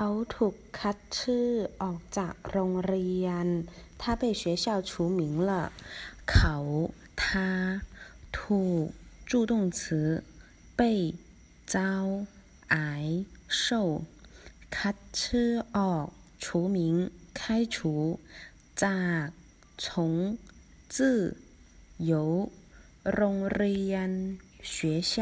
เขาถูกคัดชื่อออกจากโรงเรียน他被学校除名了เขา他ถูก助动词被遭挨受คัดชื่อออก除名开除จาก从自由โรงเรียน学校